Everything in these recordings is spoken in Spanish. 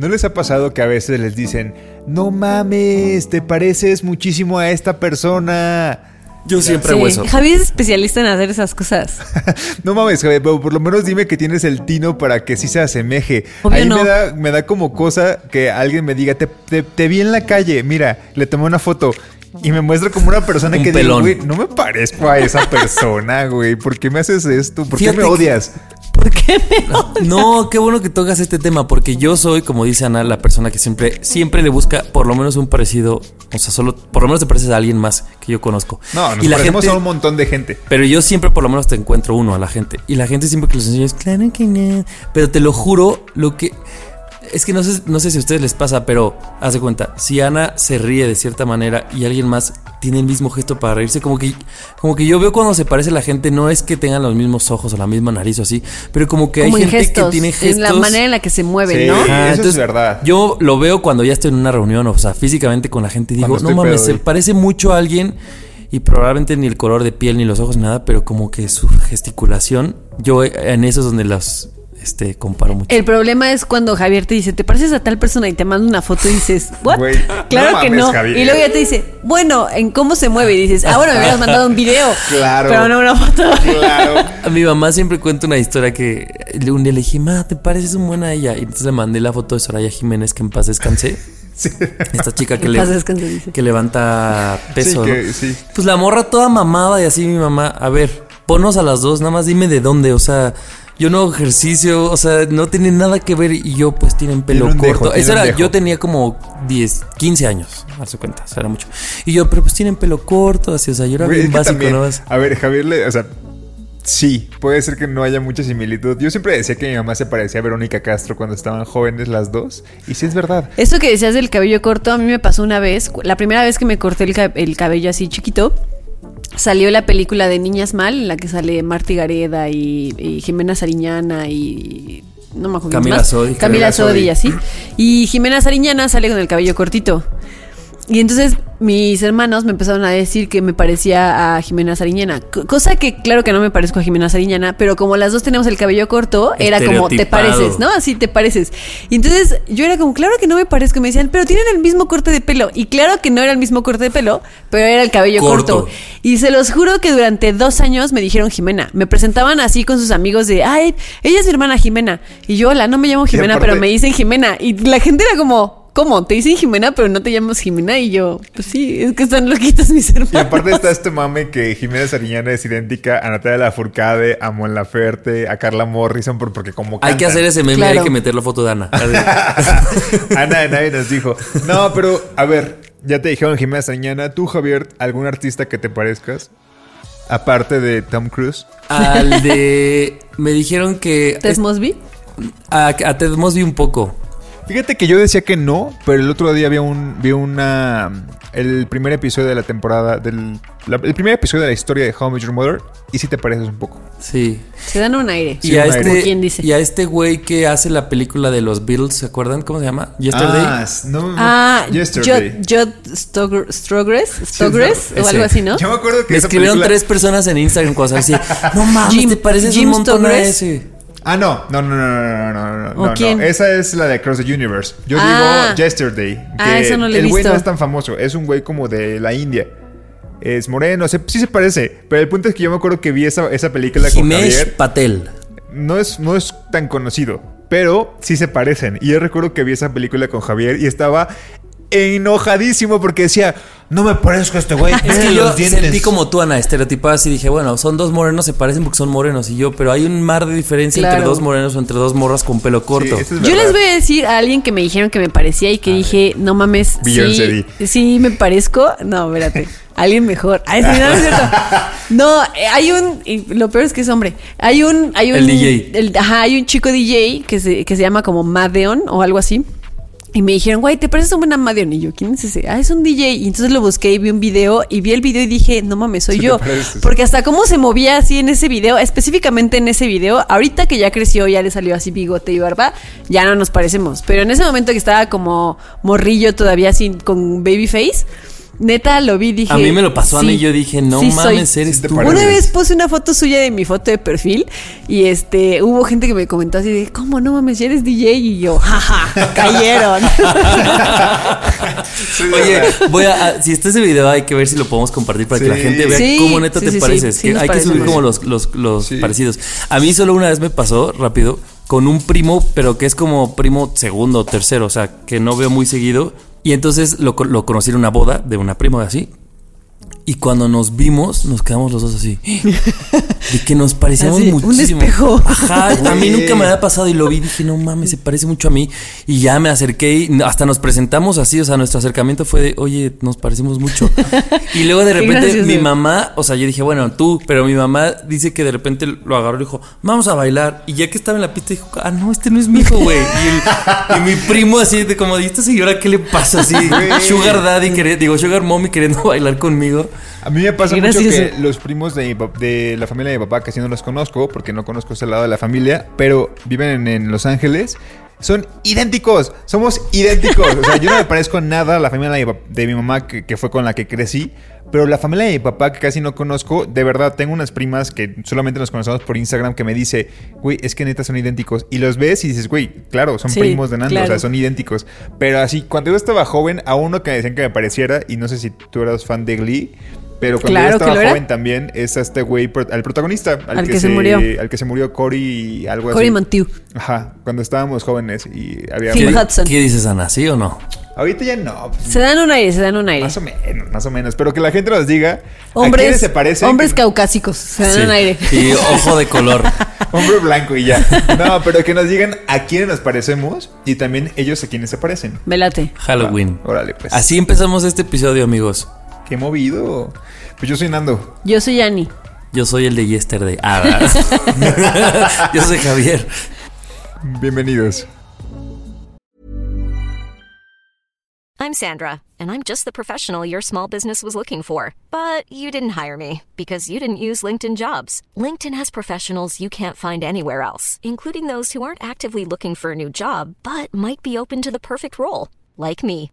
¿No les ha pasado que a veces les dicen, no mames, te pareces muchísimo a esta persona? Yo siempre hago eso. Javi es especialista en hacer esas cosas. No mames, Javier, pero por lo menos dime que tienes el tino para que sí se asemeje. Obvio Ahí no. me, da, me da como cosa que alguien me diga, te, te- te vi en la calle, mira, le tomé una foto. Y me muestra como una persona Un que pelón. digo, güey, no me parezco a esa persona, güey. ¿Por qué me haces esto? ¿Por qué me que- odias? ¿Por qué me odias? No, qué bueno que tocas este tema, porque yo soy, como dice Ana, la persona que siempre, siempre le busca por lo menos un parecido. O sea, solo, por lo menos te pareces a alguien más que yo conozco. No, nos y la parecemos gente, a un montón de gente. Pero yo siempre por lo menos te encuentro uno a la gente. Y la gente siempre que los enseño es, claro que no. Pero te lo juro, lo que... Es que no sé, no sé si a ustedes les pasa, pero haz de cuenta, si Ana se ríe de cierta manera y alguien más tiene el mismo gesto para reírse, como que, como que yo veo cuando se parece la gente, no es que tengan los mismos ojos o la misma nariz o así, pero como que Como hay en gente gestos, que tiene gestos. En la manera en la que se mueven, Sí. ¿no? Ajá. eso es verdad. Yo lo veo cuando ya estoy en una reunión, o sea, físicamente con la gente y digo, no mames, se güey". parece mucho a alguien y probablemente ni el color de piel, ni los ojos, ni nada, pero como que su gesticulación, yo en eso es donde las este, comparo mucho. El problema es cuando Javier te dice, te pareces a tal persona y te manda una foto y dices, ¿what? Claro no que mames, no. Javier. Y luego ya te dice, bueno, en cómo se mueve. Y dices, ah, bueno, me hubieras mandado un video. Claro. Pero no una foto. Claro. A mi mamá siempre cuenta una historia que un día le dije, ma, te pareces un buena a ella. Y entonces le mandé la foto de Soraya Jiménez, que en paz descansé. Esta chica que, le- levanta peso. Sí, sí. Pues la morra toda mamada y así mi mamá, a ver, ponnos a las dos, nada más dime de dónde, o sea, yo no hago ejercicio, o sea, no tiene nada que ver y yo pues tienen pelo Tiene un dejo, corto. Eso era, dejo. yo tenía como 10, 15 años, a su cuenta, o sea, era mucho. Y yo, pero pues tienen pelo corto, así, o sea, yo era Güey, bien básico, también, ¿no? A ver, Javier, le- o sea, sí, puede ser que no haya mucha similitud. Yo siempre decía que mi mamá se parecía a Verónica Castro cuando estaban jóvenes las dos. Y sí es verdad. Eso que decías del cabello corto, a mí me pasó una vez. La primera vez que me corté el, el cabello así chiquito, salió la película de Niñas Mal, en la que sale Marty Gareda y, y Jimena Sariñana y. No me acuerdo. Camila. Sodi. Camila Sodi. y así. Y Jimena Sariñana sale con el cabello cortito. Y entonces mis hermanos me empezaron a decir que me parecía a Jimena Sariñana. Co- Cosa que claro que no me parezco a Jimena Sariñana, pero como las dos tenemos el cabello corto, era como te pareces, ¿no? Así te pareces. Y entonces yo era como, claro que no me parezco. Y me decían, pero tienen el mismo corte de pelo. Y claro que no era el mismo corte de pelo, pero era el cabello corto. Corto. Y se los juro que durante dos años me dijeron Jimena. Me presentaban así con sus amigos de, ay, ella es mi hermana Jimena. Y yo, hola, no me llamo Jimena, aparte- pero me dicen Jimena. Y la gente era como, ¿cómo? Te dicen Jimena, pero no te llamas Jimena. Y yo, pues sí, es que están loquitos mis hermanos. Y aparte está este mame que Jimena Sariñana es idéntica a Natalia Lafourcade, a Mon Laferte, a Carla Morrison, por- porque como Hay que cantan. hacer ese meme, Claro. hay que meter la foto de Ana. Ana nadie nos dijo. No, pero a ver, ya te dijeron Jimena Sariñana. Tú, Javier, algún artista que te parezcas, aparte de Tom Cruise. Al de... Me dijeron que... ¿Tess Mosby? A, a Ted Mosby un poco. Fíjate que yo decía que no, pero el otro día vi un vi una el primer episodio de la temporada del la- el primer episodio de la historia de How I Met Your Mother y sí te pareces un poco. Sí. Se dan un aire. y, a este, dice. y a este güey que hace la película de los Beatles, ¿se acuerdan? ¿Cómo se llama? Yesterday. Ah, no, Ah, Yesterday. Jod Strogress, Stogress o algo así, ¿no? Yo me acuerdo que Me esa escribieron película- tres personas en Instagram cuando así, no mames, Jim- te pareces Jim un montón a Stogress. ese. Ah, no, no, no, no, no, no, no, no, ¿O no, quién? no. Esa es la de Across the Universe. Yo Ah. digo Yesterday. Ah, esa no la he El güey no es tan famoso, es un güey como de la India. Es moreno, se- sí se parece, pero el punto es que yo me acuerdo que vi esa, esa película con Himesh Javier. Patel. No es, no es tan conocido, pero sí se parecen. Y yo recuerdo que vi esa película con Javier y estaba enojadísimo porque decía, no me parezco a este güey. Es que yo los dientes". sentí como tú, Ana, estereotipadas y dije, bueno, son dos morenos, se parecen porque son morenos y yo, pero hay un mar de diferencia entre dos morenos o entre dos morras con pelo corto. Sí, eso es Yo les voy a decir a alguien que me dijeron que me parecía y que dije, no mames, sí, sí me parezco. No, espérate, alguien mejor. Ay, sí, no, no es cierto. No, eh, hay un, y lo peor es que es hombre. Hay un, hay un, El DJ. el- ajá, hay un chico DJ que se, que se llama como Madeon o algo así. Y me dijeron, güey, ¿te pareces a un buen Madeon? Y yo, ¿quién es ese? Ah, es un DJ. Y entonces lo busqué y vi un video. Y vi el video y dije, no mames, soy yo. Porque hasta cómo se movía así en ese video, específicamente en ese video, ahorita que ya creció, ya le salió así bigote y barba, ya no nos parecemos. Pero en ese momento que estaba como morrillo todavía así con baby face, neta lo vi dije. A mí me lo pasó Ana sí, y yo dije, no sí soy. mames, eres tú. pareces. Una vez puse una foto suya de mi foto de perfil y este hubo gente que me comentó así de, ¿cómo no mames, ya eres DJ? Y yo, jaja, cayeron. Oye, voy a, a- si está ese video hay que ver si lo podemos compartir para que la gente vea Sí, cómo neta sí, te pareces. sí Que nos hay que subir como los, los, los Sí. parecidos. A mí solo una vez me pasó, rápido, con un primo, pero que es como primo segundo o tercero, o sea, que no veo muy seguido. Y entonces lo, lo conocí en una boda de una prima así. Y cuando nos vimos, nos quedamos los dos así. De que nos parecíamos Así, un muchísimo. espejo. Ajá, a mí nunca me había pasado y lo vi y dije, no mames, se parece mucho a mí. Y ya me acerqué y hasta nos presentamos así, o sea, nuestro acercamiento fue de, oye, nos parecemos mucho. Y luego de repente gracioso. mi mamá, o sea, yo dije, bueno, tú, pero mi mamá dice que de repente lo agarró y dijo, vamos a bailar. Y ya que estaba en la pista, dijo, ah, no, este no es mi hijo, güey. Y, mi primo así, de como, ¿y esta señora qué le pasa así? Sugar Daddy, quería- digo, Sugar Mommy queriendo bailar conmigo. A mí me pasa mucho que los primos de, de la familia de mi papá, que sí no los conozco, porque no conozco ese lado de la familia, pero viven en, Los Ángeles, son idénticos. Somos idénticos. O sea, yo no me parezco nada a la familia de mi, pap- de mi mamá, que, que fue con la que crecí. Pero la familia de mi papá, que casi no conozco, de verdad, tengo unas primas que solamente nos conocemos por Instagram que me dice, güey, es que neta son idénticos. Y los ves y dices, güey, claro, son Sí, primos de Nando, o claro. sea, son idénticos. Pero así, cuando yo estaba joven, a uno que me decían que me pareciera, y no sé si tú eras fan de Glee, pero cuando Claro yo estaba joven también es a este güey, al protagonista, al, Al que se murió. Al que se murió Cory, algo Cory así. Monteith. Ajá, cuando estábamos jóvenes y había. Phil ¿Qué, Hudson. ¿Qué dices, Ana? ¿Sí o no? Ahorita ya no. Se dan un aire, se dan un aire. Más o menos, más o menos. Pero que la gente nos diga a Hombres, quiénes se parecen. hombres que- caucásicos, se dan Sí. un aire. Y ojo de color. Hombre blanco y ya. No, pero que nos digan a quiénes nos parecemos y también ellos a quiénes se parecen. Velate. Halloween. Órale, pues. Así empezamos este episodio, amigos. Qué movido. Pues yo soy Nando. Yo soy Yani. Yo soy el de Yesterday. Ah. Yo soy Javier. Bienvenidos. I'm Sandra, and I'm just the professional your small business was looking for. But you didn't hire me because you didn't use LinkedIn jobs. LinkedIn has professionals you can't find anywhere else, including those who aren't actively looking for a new job but might be open to the perfect role, like me.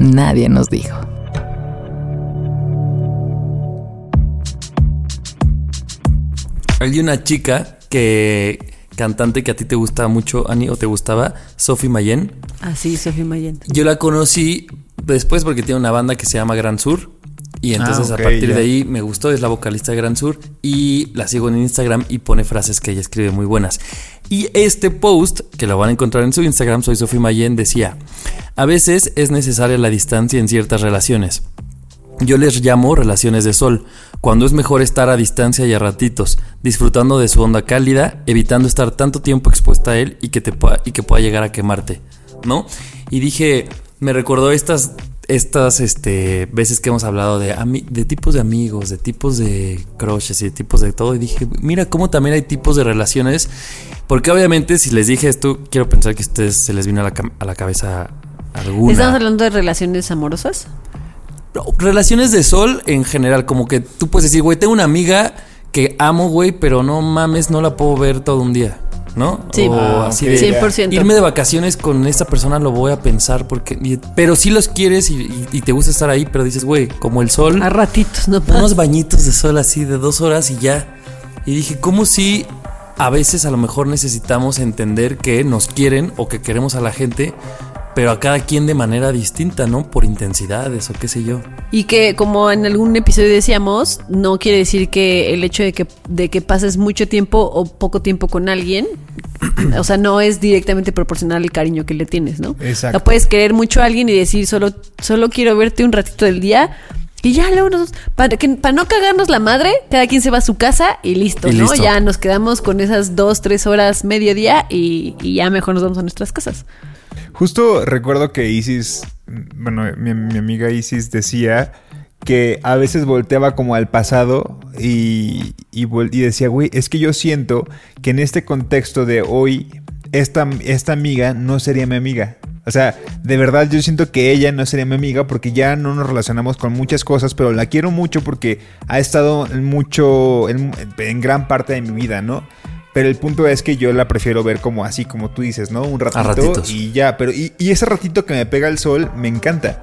Nadie nos dijo. Hay una chica que cantante que a ti te gusta mucho, Ani, o te gustaba, Sophie Mayen. Así, Sofía Mayen. Yo la conocí después porque tiene una banda que se llama Gran Sur. Y entonces Ah, a partir de ahí me gustó, es la vocalista de Gran Sur y la sigo en Instagram y pone frases que ella escribe muy buenas. Y este post, que lo van a encontrar en su Instagram, soy Sofía Mayen, decía, a veces es necesaria la distancia en ciertas relaciones. Yo les llamo relaciones de sol, cuando es mejor estar a distancia y a ratitos, disfrutando de su onda cálida, evitando estar tanto tiempo expuesta a él y que, te pueda, y que pueda llegar a quemarte, ¿no? Y dije, me recordó estas, estas este, veces que hemos hablado de, de tipos de amigos, de tipos de crushes y de tipos de todo, y dije, mira cómo también hay tipos de relaciones, porque obviamente si les dije esto, quiero pensar que a ustedes se les vino a la, a la cabeza alguna. ¿Estamos hablando de relaciones amorosas? Relaciones de sol en general, como que tú puedes decir, güey, tengo una amiga que amo, güey, pero no mames, no la puedo ver todo un día. ¿No? Sí. O Ah, así de 100%. irme de vacaciones con esta persona lo voy a pensar porque... y- pero sí los quieres y, y- y te gusta estar ahí, pero dices, güey, como el sol, A ratitos, ¿no? unos bañitos de sol así de dos horas y ya. Y dije, ¿cómo si a veces a lo mejor necesitamos entender que nos quieren o que queremos a la gente, pero a cada quien de manera distinta, ¿no? Por intensidades o qué sé yo. Y que como en algún episodio decíamos, no quiere decir que el hecho de que, de que pases mucho tiempo o poco tiempo con alguien, o sea, no es directamente proporcional al cariño que le tienes, ¿no? Exacto. O sea, puedes querer mucho a alguien y decir, solo, solo quiero verte un ratito del día. Y ya luego nos, para, que, para no cagarnos la madre, cada quien se va a su casa y listo, Y ¿no? listo. Ya nos quedamos con esas dos, tres horas, mediodía y, y ya mejor nos vamos a nuestras casas. Justo recuerdo que Isis, bueno, mi, mi amiga Isis decía que a veces volteaba como al pasado y, y, decía, güey, es que yo siento que en este contexto de hoy, esta, esta amiga no sería mi amiga. O sea, de verdad yo siento que ella no sería mi amiga porque ya no nos relacionamos con muchas cosas, pero la quiero mucho porque ha estado en mucho, en gran parte de mi vida, ¿no? Pero el punto es que yo la prefiero ver como así, como tú dices, ¿no? Un ratito y ya. Pero y, y ese ratito que me pega el sol me encanta.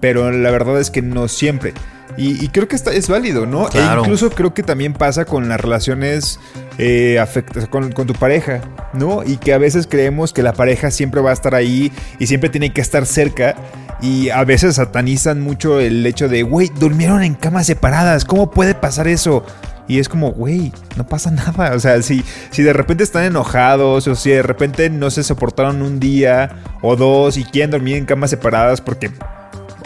Pero la verdad es que no siempre. Y, y creo que está, es válido, ¿no? Claro. E incluso creo que también pasa con las relaciones eh, afect- con, con tu pareja, ¿no? Y que a veces creemos que la pareja siempre va a estar ahí y siempre tiene que estar cerca. Y a veces satanizan mucho el hecho de, güey, durmieron en camas separadas, ¿cómo puede pasar eso? Y es como, güey, no pasa nada. O sea, si, si de repente están enojados o si de repente no se soportaron un día o dos y quieren dormir en camas separadas porque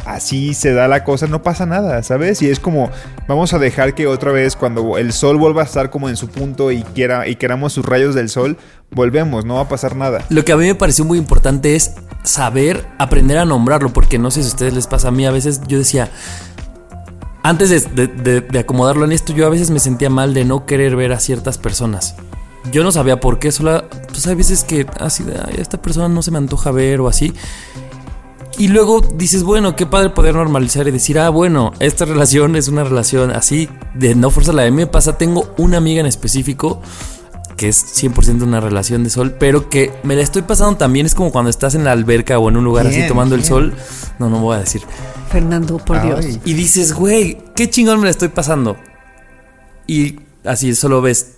así se da la cosa, no pasa nada, ¿sabes? Y es como, vamos a dejar que otra vez cuando el sol vuelva a estar como en su punto y, quiera, y queramos sus rayos del sol, volvemos, no va a pasar nada. Lo que a mí me pareció muy importante es saber aprender a nombrarlo, porque no sé si a ustedes les pasa a mí, a veces yo decía, antes de, de- de- de acomodarlo en esto, yo a veces me sentía mal de no querer ver a ciertas personas. Yo no sabía por qué, solo, pues hay veces que así de, "Ay, esta persona no se me antoja ver o así. Y luego dices, bueno, qué padre poder normalizar y decir, ah, bueno, esta relación es una relación así, de no fuerza la de mí me pasa, tengo una amiga en específico que es 100% una relación de sol, pero que me la estoy pasando también, es como cuando estás en la alberca o en un lugar así Bien, tomando el sol, no, no voy a decir, Fernando, por Dios. Y dices, güey, qué chingón me la estoy pasando. Y así solo ves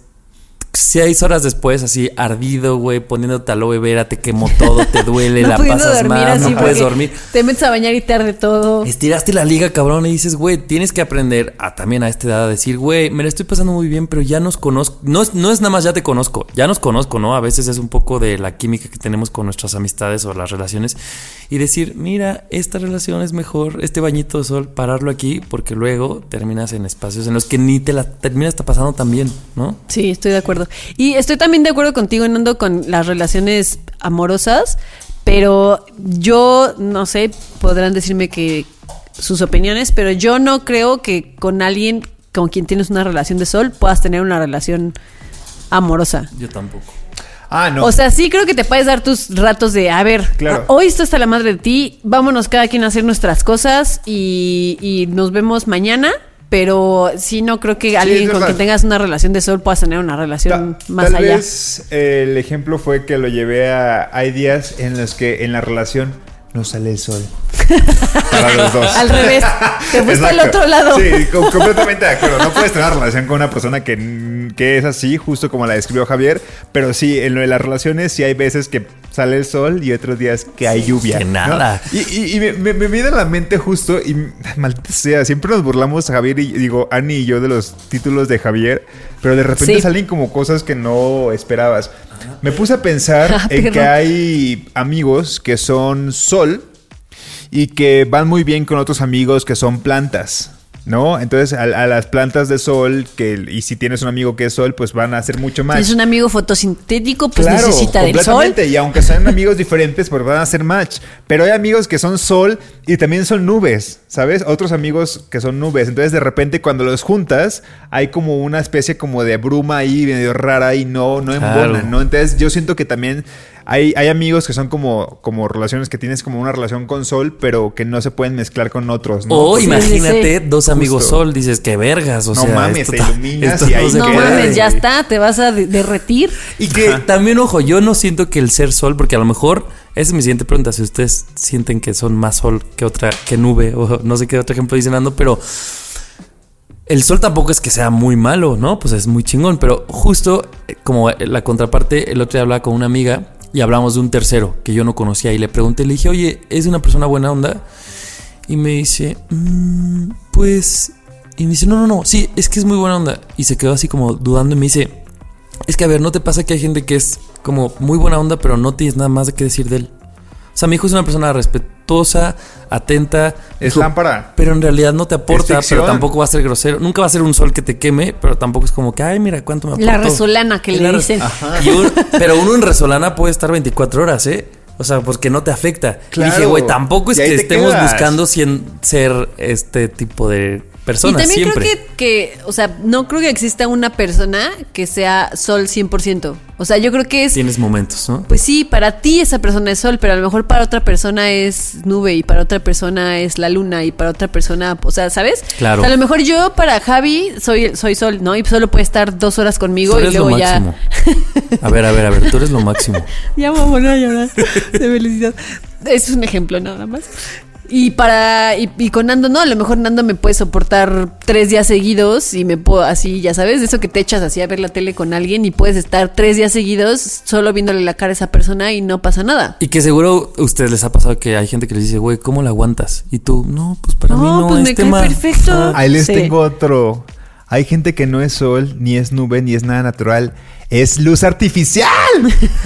seis horas después, así ardido, güey, poniéndote aloe vera, te quemó todo, te duele, no la pasas mal, no puedes dormir. Te metes a bañar y te arde todo. Estiraste la liga, cabrón, y dices, güey, tienes que aprender a también a esta edad a decir, güey, me la estoy pasando muy bien, pero ya nos conozco. No es, no es nada más ya te conozco, ya nos conozco, ¿no? A veces es un poco de la química que tenemos con nuestras amistades o las relaciones. Y decir, mira, esta relación es mejor, este bañito de sol, pararlo aquí, porque luego terminas en espacios en los que ni te la terminas está pasando tan bien, ¿no? Sí, estoy de acuerdo. Y estoy también de acuerdo contigo, Nando, con las relaciones amorosas, pero yo, no sé, podrán decirme que sus opiniones, pero yo no creo que con alguien con quien tienes una relación de sol puedas tener una relación amorosa. Yo tampoco. Ah, no. O sea, sí creo que te puedes dar tus ratos de, a ver, Claro. a- hoy está hasta la madre de ti, vámonos cada quien a hacer nuestras cosas y, y nos vemos mañana. Pero sí, no creo que alguien con verdad. quien tengas una relación de sol puedas tener una relación Ta- más tal allá. vez eh, el ejemplo fue que lo llevé a. Hay días en los que en la relación no sale el sol. Para los dos. Al revés, te fuiste al otro lado. Sí, com- completamente de acuerdo. No puedes tener una relación con una persona que, que es así, justo como la describió Javier. Pero sí, en lo de las relaciones, sí hay veces que sale el sol y otros días que hay lluvia. Que ¿no? nada. Y, y- y me, me- me viene a la mente justo, y maldita sea, siempre nos burlamos Javier y digo, Ani y yo de los títulos de Javier, pero de repente Sí. salen como cosas que no esperabas. Me puse a pensar Ah, en que hay amigos que son sol y que van muy bien con otros amigos que son plantas. ¿No? Entonces, a, a las plantas de sol, que, y si tienes un amigo que es sol, pues van a hacer mucho más. Si es un amigo fotosintético, pues necesita del sol. completamente. Y aunque sean amigos diferentes, pues van a hacer match. Pero hay amigos que son sol y también son nubes, ¿sabes? Otros amigos que son nubes. Entonces, de repente, cuando los juntas, hay como una especie como de bruma ahí medio rara y no, no Claro. ¿no? Entonces, yo siento que también hay, hay amigos que son como, como relaciones que tienes como una relación con sol, pero que no se pueden mezclar con otros, ¿no? O imagínate dos amigos Justo. sol, dices que vergas, o No sea, mames, te iluminas y ahí No mames, ya está, te vas a de- derretir. Y que también, ojo, yo no siento que el ser sol, porque a lo mejor, esa es mi siguiente pregunta, si ustedes sienten que son más sol que otra, que nube, o no sé qué otro ejemplo dicen Ando, pero el sol tampoco es que sea muy malo, ¿no? Pues es muy chingón, pero justo eh, como la contraparte, el otro día hablaba con una amiga y hablamos de un tercero que yo no conocía y le pregunté, le dije, oye, ¿es una persona buena onda? Y me dice, "Mm, pues... Y me dice, no, no, no, sí, es que es muy buena onda. Y se quedó así como dudando y me dice, es que a ver, ¿no te pasa que hay gente que es como muy buena onda, pero no tienes nada más qué decir de él? O sea, mi hijo es una persona respetuosa, atenta. Es lámpara. Pero en realidad no te aporta, pero tampoco va a ser grosero. Nunca va a ser un sol que te queme, pero tampoco es como que, ay, mira cuánto me aportó. La resolana que le dicen. Y un- pero uno en resolana puede estar 24 horas, ¿eh? O sea, porque no te afecta. Y Claro. dije, güey, tampoco es Y que te estemos quedas. buscando cien- ser este tipo de Y personas también siempre. creo que, que, o sea, no creo que exista una persona que sea sol 100%. O sea, yo creo que es, Tienes momentos, ¿no? pues sí, para ti esa persona es sol, pero a lo mejor para otra persona es nube y para otra persona es la luna y para otra persona, o sea, ¿sabes? Claro. O sea, a lo mejor yo para Javi soy, soy sol, ¿no? Y solo puede estar dos horas conmigo Tú y eres lo luego ya... máximo. A ver, a ver, a ver, tú eres lo máximo. Ya me voy a llorar de felicidad. Es un ejemplo nada más. Y para y, y con Nando no, a lo mejor Nando me puede soportar tres días seguidos y me puedo así, ya sabes, eso que te echas así a ver la tele con alguien y puedes estar tres días seguidos solo viéndole la cara a esa persona y no pasa nada. Y que seguro a ustedes les ha pasado que hay gente que les dice, güey, ¿cómo la aguantas? Y tú, no, pues para No, mí no pues es me cae tema". perfecto. Ah, Ahí les Sí. tengo otro. Hay gente que no es sol, ni es nube, ni es nada natural. Es luz artificial.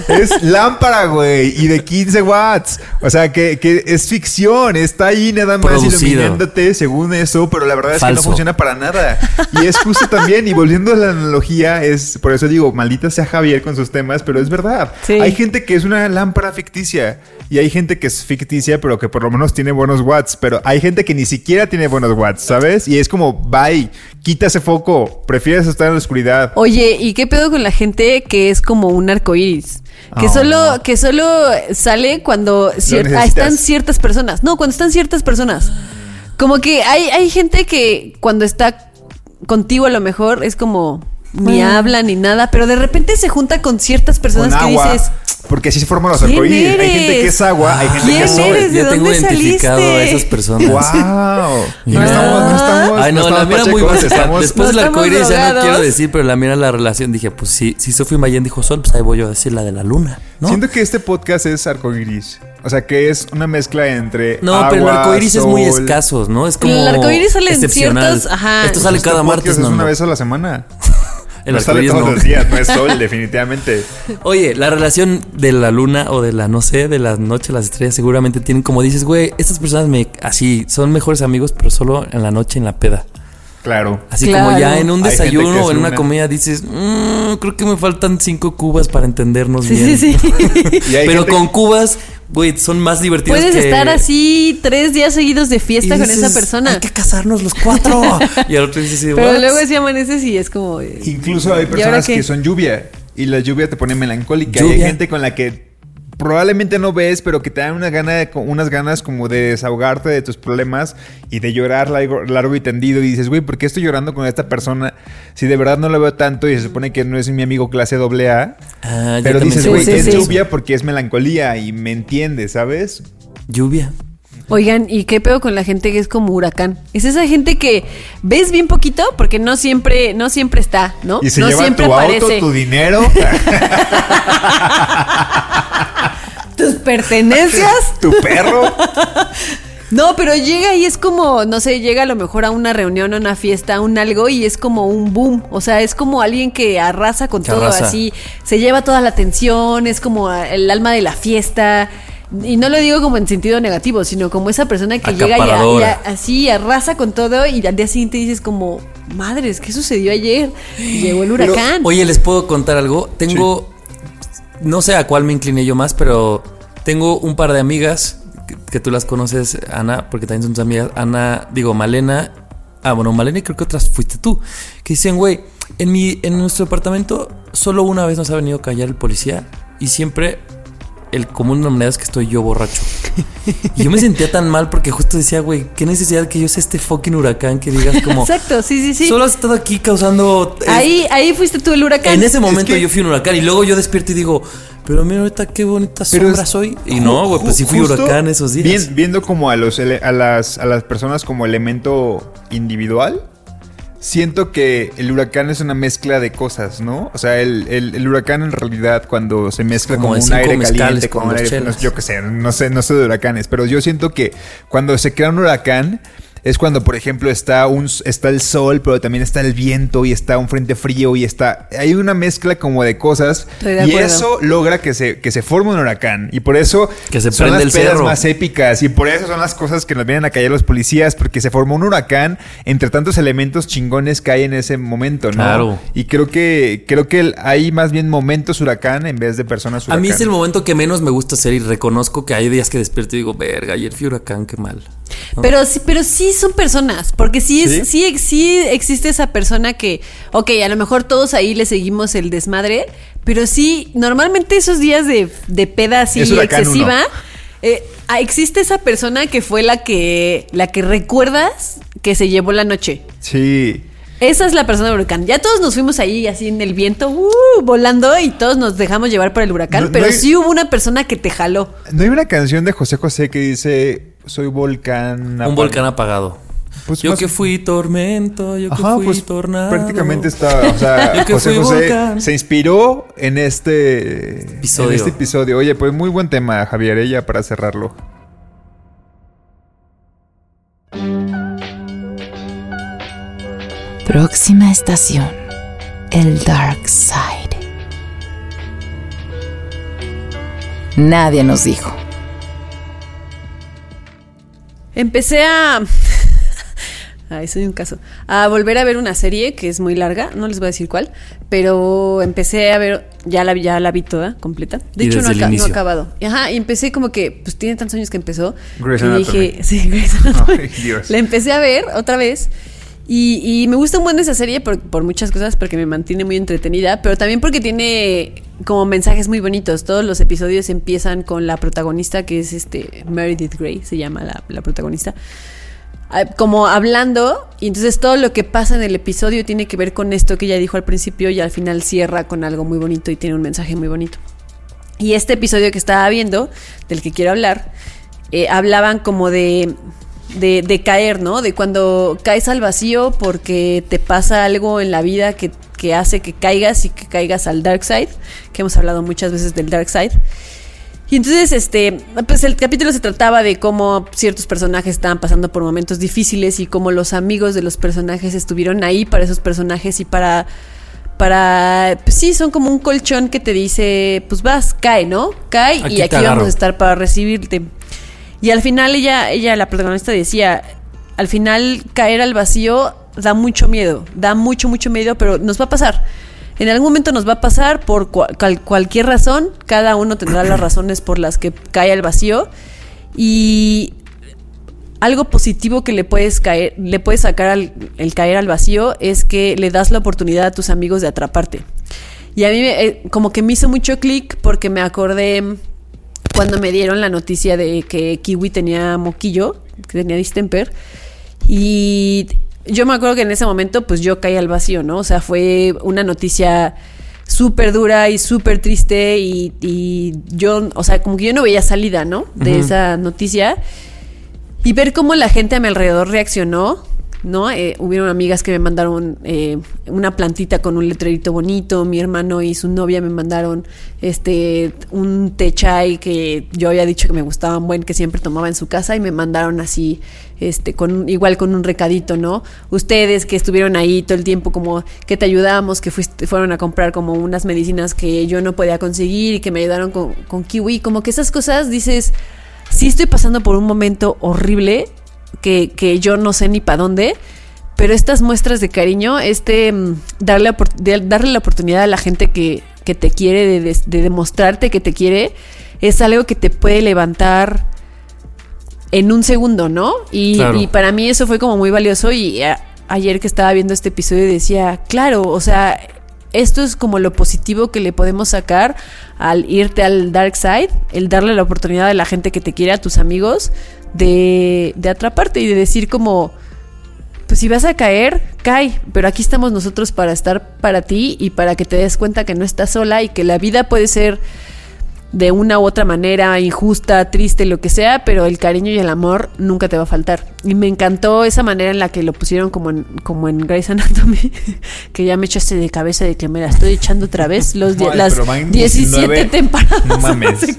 es lámpara, güey. Y de 15 watts. O sea, que, que es ficción. Está ahí nada más Producido. iluminándote según eso. Pero la verdad es que no funciona para nada. Y es justo también. Y volviendo a la analogía, es por eso digo, maldita sea Javier con sus temas. Pero es verdad. Sí. Hay gente que es una lámpara ficticia. Y hay gente que es ficticia, pero que por lo menos tiene buenos watts. Pero hay gente que ni siquiera tiene buenos watts, ¿sabes? Y es como, bye, quita ese foco. Prefieres estar en la oscuridad. Oye, ¿y qué pedo con la gente que es como un arco iris? Que Oh, solo, que solo sale cuando cier- ah, están ciertas personas. No, cuando están ciertas personas. Como que hay, hay gente que cuando está contigo a lo mejor es como ni habla ni nada, pero de repente se junta con ciertas personas Con que agua. dices, Porque así se forman los ¿Quién arcoíris. Hay gente que es agua, hay gente que ¿Quién es sol. eres? ¿De Ya tengo dónde identificado saliste? a esas personas. ¡Wow! No estamos, no estamos. Ay, no, la mira muy pachecos, básica. estamos- Después no del arcoíris ya no quiero decir, pero la mira la relación. Dije, pues sí, si Sophie Mayen dijo sol, pues ahí voy yo a decir la de la luna, ¿no? Siento que este podcast es arcoíris. O sea, que es una mezcla entre. No, agua, pero el arcoíris es muy escaso, ¿no? Es como. El arcoíris sale en excepcional. ciertos- ajá. Esto sale Este cada martes, es no. una vez a la semana. El no sale arcoíris todos no. los días, no es sol, definitivamente. Oye, la relación de la luna o de la, no sé, de la noche, las estrellas, seguramente tienen, como dices, güey, estas personas me, así, son mejores amigos, pero solo en la noche, en la peda. Claro. Así Claro. como ya en un desayuno es o en una comida dices, "Mm, creo que me faltan cinco cubas para entendernos sí, bien. sí, sí. Pero gente- con cubas, güey, son más divertidos Puedes que- estar así tres días seguidos de fiesta con esa persona. Hay que casarnos los cuatro. y al otro dices, Pero luego si amaneces y es como... eh, Incluso hay personas que son lluvia y la lluvia te pone melancólica. Y hay gente con la que probablemente no ves, pero que te dan una gana de- unas ganas como de desahogarte de tus problemas y de llorar largo, largo y tendido. Y dices, güey, ¿por qué estoy llorando con esta persona si de verdad no lo veo tanto y se supone que no es mi amigo clase doble A? Ah, Pero dices, güey, sí, es sí. lluvia porque es melancolía y me entiendes, ¿sabes? Lluvia. Oigan, ¿y qué pedo con la gente que es como huracán? Es esa gente que ves bien poquito porque no siempre, no siempre está, ¿no? Y se no lleva siempre tu aparece. auto, tu dinero, tus pertenencias. tu perro. No, pero llega y es como, no sé, llega a lo mejor a una reunión, a una fiesta, a un algo y es como un boom. O sea, es como alguien que arrasa con todo arrasa. así. Se lleva toda la atención, es como el alma de la fiesta. Y no lo digo como en sentido negativo, sino como esa persona que llega y, a- y a- Acaparadora. así arrasa con todo y al día siguiente dices como, madres, ¿qué sucedió ayer? Llegó el huracán. Oye, ¿les puedo contar algo? Tengo, no sé a cuál me incliné yo más, pero tengo un par de amigas que, que tú las conoces, Ana, porque también son tus amigas. Ana, digo, Malena. Ah, bueno, Malena y creo que otras fuiste tú. Que dicen, güey, en, mi, en nuestro departamento solo una vez nos ha venido a callar el policía y siempre el común denominador es que estoy yo borracho. Y yo me sentía tan mal porque justo decía, güey, qué necesidad que yo sea este fucking huracán que digas como. Exacto, sí, sí, sí. Solo has estado aquí causando. eh, Ahí, ahí fuiste tú el huracán. en ese momento que- yo fui un huracán y luego yo despierto y digo, pero mira ahorita qué bonita Pero sombra es- soy. Y no, güey, pues sí fui huracán esos días. viendo como a los a las, a las personas como elemento individual. Siento que el huracán es una mezcla de cosas, ¿no? O sea, el, el- el huracán en realidad cuando se mezcla Como un aire caliente con con un aire, no, yo qué sé, no sé, no sé de huracanes, pero yo siento que cuando se crea un huracán es cuando, por ejemplo, está un está el sol, pero también está el viento y está un frente frío y está hay una mezcla como de cosas Estoy de y acuerdo. eso logra que se que se forme un huracán y por eso Que se son prende las el pedas cerro. más épicas y por eso son las cosas que nos vienen a callar los policías porque se formó un huracán entre tantos elementos chingones que hay en ese momento, ¿no? Claro. Y creo que creo que hay más bien momentos huracán en vez de personas A huracán. mí es el momento que menos me gusta hacer y reconozco que hay días que despierto y digo, verga, ayer fui huracán, qué mal. ¿No? Pero sí, pero sí son personas, porque sí, es, ¿Sí? sí, sí existe esa persona que, ok, a lo mejor todos ahí le seguimos el desmadre, pero sí, normalmente esos días de, de peda así excesiva, eh, ah, existe esa persona que fue la que, la que recuerdas que se llevó la noche. Sí. Esa es la persona del huracán. Ya todos nos fuimos ahí así en el viento, uh, volando y todos nos dejamos llevar por el huracán, No- no pero hay- sí hubo una persona que te jaló. ¿No hay una canción de José José que dice soy volcán Un volcán apagado. Pues yo más- que fui tormento, yo que Ajá, fui pues tornado. prácticamente está, o sea, Yo que José fui José volcán. se inspiró en este Episodio. en este episodio. Oye, pues muy buen tema, Javier, ella para cerrarlo. Próxima estación. El Dark Side. Nadie nos dijo. Empecé a. Ay, soy un caso. A volver a ver una serie que es muy larga, no les voy a decir cuál, pero empecé a ver, ya la, vi- ya la vi toda, completa. De Y hecho, no, inicio. acabado. Ajá, y empecé como que, pues tiene tantos años que empezó. Grey's Anatomy. dije, sí, Grey's Anatomy. Ay, Dios. La empecé a ver otra vez. Y, y me gusta un buen esa serie por, muchas cosas, porque me mantiene muy entretenida, pero también porque tiene como mensajes muy bonitos. Todos los episodios empiezan con la protagonista, que es este Meredith Grey, se llama la, la protagonista, ah, como hablando, y entonces todo lo que pasa en el episodio tiene que ver con esto que ella dijo al principio y al final cierra con algo muy bonito y tiene un mensaje muy bonito. Y este episodio que estaba viendo, del que quiero hablar, eh, hablaban como de, de, de caer, ¿no? De cuando caes al vacío porque te pasa algo en la vida que, que hace que caigas y que caigas al dark side, que hemos hablado muchas veces del dark side. Y entonces, este, pues el capítulo se trataba de cómo ciertos personajes estaban pasando por momentos difíciles y cómo los amigos de los personajes estuvieron ahí para esos personajes y para, para, pues sí, son como un colchón que te dice, pues vas, cae, ¿no? Cae Aquí y aquí agarro. vamos a estar para recibirte. Y al final ella, ella, la protagonista decía, al final caer al vacío da mucho miedo, da mucho, mucho miedo, pero nos va a pasar. En algún momento nos va a pasar por cual- cual- cualquier razón, cada uno tendrá las razones por las que cae al vacío y algo positivo que le puedes caer, le puedes sacar al el caer al vacío es que le das la oportunidad a tus amigos de atraparte. Y a mí eh, como que me hizo mucho clic porque me acordé cuando me dieron la noticia de que Kiwi tenía moquillo, que tenía distemper. Y yo me acuerdo que en ese momento pues yo caí al vacío, ¿no? O sea, fue una noticia súper dura y súper triste y, y yo, o sea, como que yo no veía salida, ¿no? De esa noticia. Y ver cómo la gente a mi alrededor reaccionó, ¿no? Eh, hubieron amigas que me mandaron eh, una plantita con un letrerito bonito, mi hermano y su novia me mandaron este un té chai que yo había dicho que me gustaba buen que siempre tomaba en su casa y me mandaron así este con igual con un recadito, ¿no? Ustedes que estuvieron ahí todo el tiempo como que te ayudamos, que fuiste, fueron a comprar como unas medicinas que yo no podía conseguir y que me ayudaron con, con kiwi, como que esas cosas dices, sí estoy pasando por un momento horrible que, que yo no sé ni para dónde, pero estas muestras de cariño, este mm, darle, darle la oportunidad a la gente que, que te quiere, de, demostrarte que te quiere, es algo que te puede levantar en un segundo, ¿no? Y, Claro. y para mí eso fue como muy valioso y a- ayer que estaba viendo este episodio decía, claro, o sea, esto es como lo positivo que le podemos sacar al irte al dark side, el darle la oportunidad a la gente que te quiere, a tus amigos, de, de atraparte y de decir como, pues si vas a caer, cae, pero aquí estamos nosotros para estar para ti y para que te des cuenta que no estás sola y que la vida puede ser de una u otra manera, injusta, triste, lo que sea, pero el cariño y el amor nunca te va a faltar. Y me encantó esa manera en la que lo pusieron como en, como en Grey's Anatomy, que ya me echaste de cabeza de que me la estoy echando otra vez, los Ay, las pero van 17 19. temporadas. No mames. sé.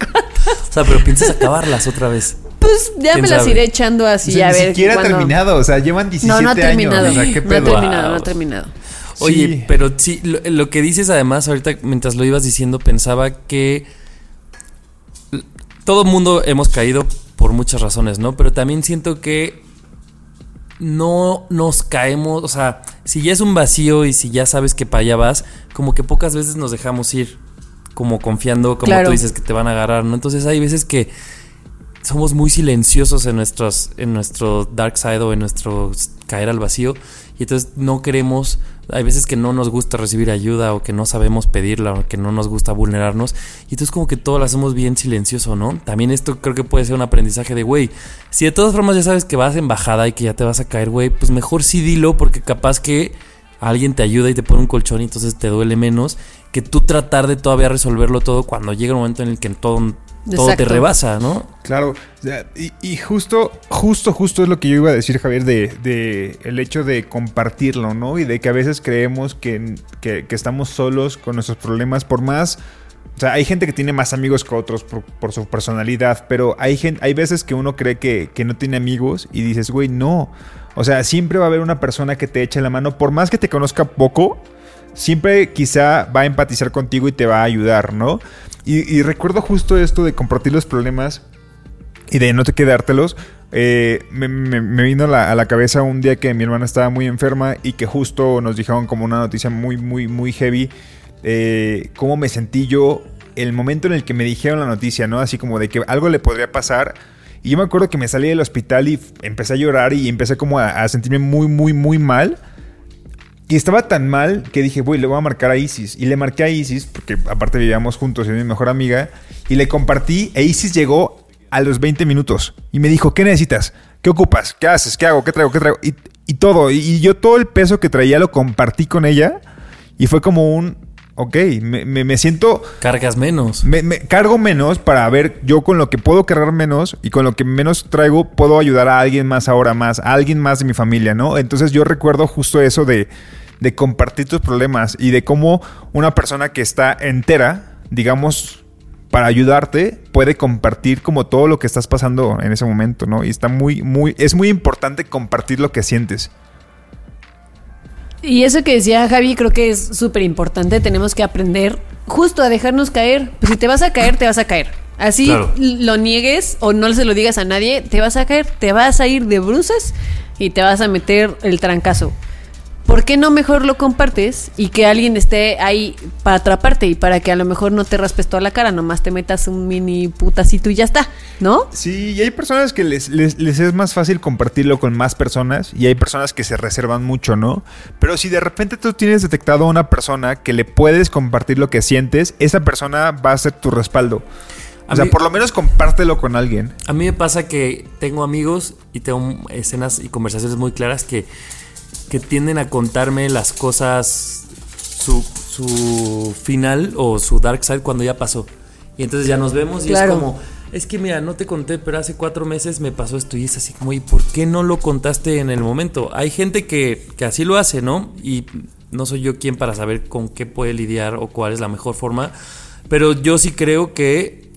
O sea, pero piensas acabarlas otra vez. Pues ya ¿Quién me las sabe? iré echando así, O sea, a ni ver. siquiera ha terminado. O sea, llevan 17 No, no ha terminado. años. O sea, qué no ha terminado, no ha terminado. Oye, Sí. pero sí, lo, lo que dices además, ahorita mientras lo ibas diciendo, pensaba que todo mundo hemos caído por muchas razones, ¿no? Pero también siento que no nos caemos, o sea, si ya es un vacío y si ya sabes que para allá vas, como que pocas veces nos dejamos ir, como confiando, como Claro. tú dices, que te van a agarrar, ¿no? Entonces hay veces que somos muy silenciosos en nuestros en nuestro dark side o en nuestro caer al vacío y entonces no queremos hay veces que no nos gusta recibir ayuda o que no sabemos pedirla o que no nos gusta vulnerarnos y entonces como que todo lo hacemos bien silencioso, ¿no? También esto creo que puede ser un aprendizaje de güey, si de todas formas ya sabes que vas en bajada y que ya te vas a caer, güey, pues mejor sí dilo porque capaz que alguien te ayuda y te pone un colchón y entonces te duele menos que tú tratar de todavía resolverlo todo cuando llega un momento en el que todo, todo te Exacto. rebasa, ¿no? Claro, y, y justo, justo, justo es lo que yo iba a decir, Javier, de, de el hecho de compartirlo, ¿no? Y de que a veces creemos que, que- que estamos solos con nuestros problemas, por más... O sea, hay gente que tiene más amigos que otros por, por su personalidad, pero hay, gen- hay veces que uno cree que, que no tiene amigos y dices, güey, no. O sea, siempre va a haber una persona que te eche la mano, por más que te conozca poco, siempre quizá va a empatizar contigo y te va a ayudar, ¿no? Y, recuerdo justo esto de compartir los problemas y de no te quedártelos. eh, me, vino a la, cabeza un día que mi hermana estaba muy enferma y que justo nos dijeron como una noticia muy, muy, muy heavy. eh, cómo me sentí yo el momento en el que me dijeron la noticia, ¿no? Así como de que algo le podría pasar. Y yo me acuerdo que me salí del hospital y empecé a llorar y empecé como a, a sentirme muy, muy, muy mal. Y estaba tan mal que dije, güey, le voy a marcar a Isis. Y le marqué a Isis, porque aparte vivíamos juntos, es mi mejor amiga. Y le compartí, e Isis llegó a los 20 minutos. Y me dijo, ¿qué necesitas? ¿Qué ocupas? ¿Qué haces? ¿Qué hago? ¿Qué traigo? ¿Qué traigo? Y, y todo. Y, y yo todo el peso que traía lo compartí con ella. Y fue como un, ok, me, me- me siento... Cargas menos. Me, me cargo menos para ver yo con lo que puedo cargar menos y con lo que menos traigo puedo ayudar a alguien más ahora más, a alguien más de mi familia, ¿no? Entonces yo recuerdo justo eso de, de compartir tus problemas y de cómo una persona que está entera, digamos, para ayudarte, puede compartir como todo lo que estás pasando en ese momento, ¿no? Y está muy, muy, es muy importante compartir lo que sientes. Y eso que decía Javi creo que es súper importante. Tenemos que aprender justo a dejarnos caer. Pues si te vas a caer, te vas a caer. Así Claro. lo niegues o no se lo digas a nadie, te vas a caer, te vas a ir de bruces y te vas a meter el trancazo. ¿Por qué no mejor lo compartes y que alguien esté ahí para atraparte y para que a lo mejor no te raspes toda la cara, nomás te metas un mini putacito y ya está, ¿no? Sí, y hay personas que les, les- les es más fácil compartirlo con más personas y hay personas que se reservan mucho, ¿no? Pero si de repente tú tienes detectado a una persona que le puedes compartir lo que sientes, esa persona va a ser tu respaldo. A O sea, mí- por lo menos compártelo con alguien. A mí me pasa que tengo amigos y tengo escenas y conversaciones muy claras que, que tienden a contarme las cosas, su, su final o su dark side cuando ya pasó. Y entonces ya nos vemos y Claro. es como, es que mira, no te conté, pero hace cuatro meses me pasó esto y es así como, ¿y por qué no lo contaste en el momento? Hay gente que, que así lo hace, ¿no? Y no soy yo quien para saber con qué puede lidiar o cuál es la mejor forma, pero yo sí creo que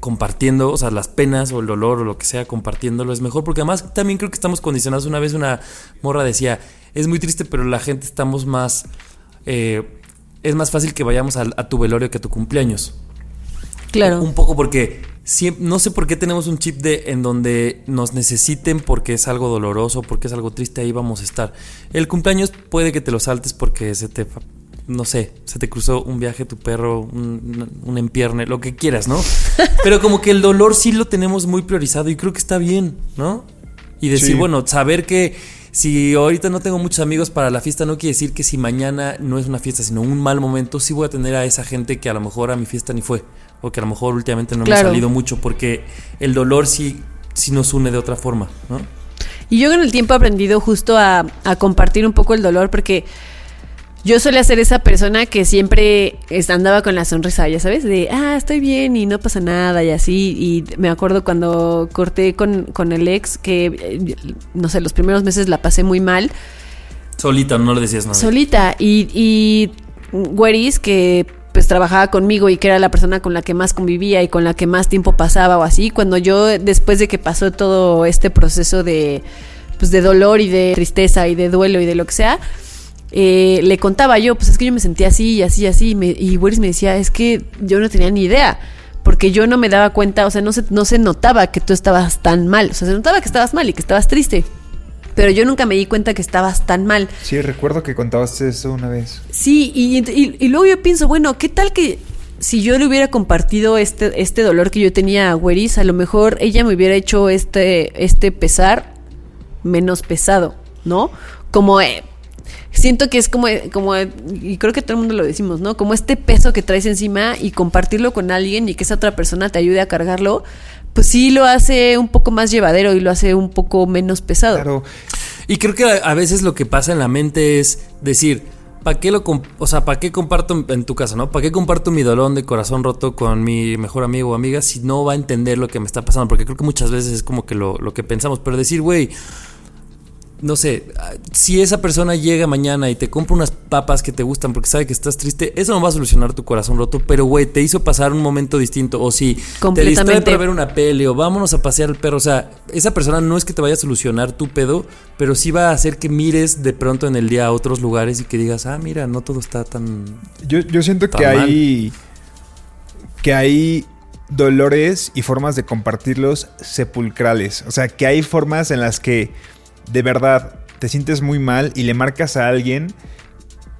compartiendo, o sea, las penas o el dolor o lo que sea, compartiéndolo es mejor, porque además también creo que estamos condicionados. Una vez una morra decía, es muy triste, pero la gente estamos más, eh, es más fácil que vayamos a, tu velorio que a tu cumpleaños. Claro. Un poco porque siem- no sé por qué tenemos un chip de en donde nos necesiten porque es algo doloroso, porque es algo triste, ahí vamos a estar. El cumpleaños puede que te lo saltes porque se te, no sé, se te cruzó un viaje tu perro, un, un empierne, lo que quieras, ¿no? Pero como que el dolor sí lo tenemos muy priorizado y creo que está bien, ¿no? Y decir, Sí. bueno, saber que si ahorita no tengo muchos amigos para la fiesta, no quiere decir que si mañana no es una fiesta, sino un mal momento, sí voy a tener a esa gente que a lo mejor a mi fiesta ni fue. O que a lo mejor últimamente no me ha salido mucho. Porque el dolor sí, sí nos une de otra forma, ¿no? Y yo con el tiempo he aprendido justo a, a compartir un poco el dolor porque yo solía ser esa persona que siempre andaba con la sonrisa, ya sabes, de, ah, estoy bien y no pasa nada y así. Y me acuerdo cuando corté con, con el ex que, eh, no sé, los primeros meses la pasé muy mal. Solita, no le decías nada. Solita. Y, y Güeris, que pues trabajaba conmigo y que era la persona con la que más convivía y con la que más tiempo pasaba o así, cuando yo, después de que pasó todo este proceso de, pues, de dolor y de tristeza y de duelo y de lo que sea, eh, le contaba yo, pues es que yo me sentía así y así y así, y, me, y me decía, es que yo no tenía ni idea. Porque yo no me daba cuenta, o sea, no se, no se notaba que tú estabas tan mal. O sea, se notaba que estabas mal y que estabas triste. Pero yo nunca me di cuenta que estabas tan mal. Sí, recuerdo que contabas eso una vez. Sí, y, y- y luego yo pienso, bueno, ¿qué tal que si yo le hubiera compartido este, este dolor que yo tenía a Weris, a lo mejor ella me hubiera hecho este, este pesar menos pesado, ¿no? Como eh, siento que es como, como, y creo que todo el mundo lo decimos, ¿no? Como este peso que traes encima y compartirlo con alguien y que esa otra persona te ayude a cargarlo, pues sí lo hace un poco más llevadero y lo hace un poco menos pesado. Claro. Y creo que a veces lo que pasa en la mente es decir, ¿para qué lo o sea, para qué comparto en- tu casa, no? ¿Para qué comparto mi dolor de corazón roto con mi mejor amigo o amiga si no va a entender lo que me está pasando? Porque creo que muchas veces es como que lo, lo que pensamos, pero decir, güey, no sé, ah, si esa persona llega mañana y te compra unas papas que te gustan porque sabe que estás triste, eso no va a solucionar tu corazón roto, pero güey, te hizo pasar un momento distinto. O si te distrae para ver una peli o vámonos a pasear al perro. O sea, esa persona no es que te vaya a solucionar tu pedo, pero sí va a hacer que mires de pronto en el día a otros lugares y que digas, ah, mira, no todo está tan. Yo, yo siento Tan que hay. Que hay dolores y formas de compartirlos sepulcrales. O sea, que hay formas en las que de verdad te sientes muy mal y le marcas a alguien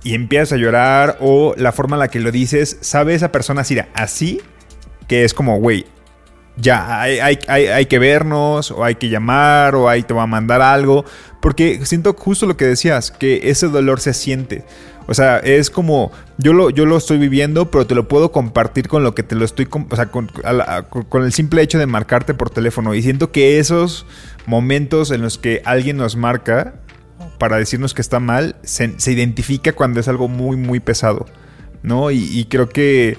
y empiezas a llorar o la forma en la que lo dices, sabe esa persona así, así que es como, güey, ya, hay, hay- hay- hay que vernos, o hay que llamar, o ahí te va a mandar algo. Porque siento justo lo que decías, que ese dolor se siente. O sea, es como, yo lo, yo lo estoy viviendo, pero te lo puedo compartir con lo que te lo estoy, o sea, con- con el simple hecho de marcarte por teléfono. Y siento que esos momentos en los que alguien nos marca para decirnos que está mal, se, se identifica cuando es algo muy, muy pesado. ¿no? Y, creo que,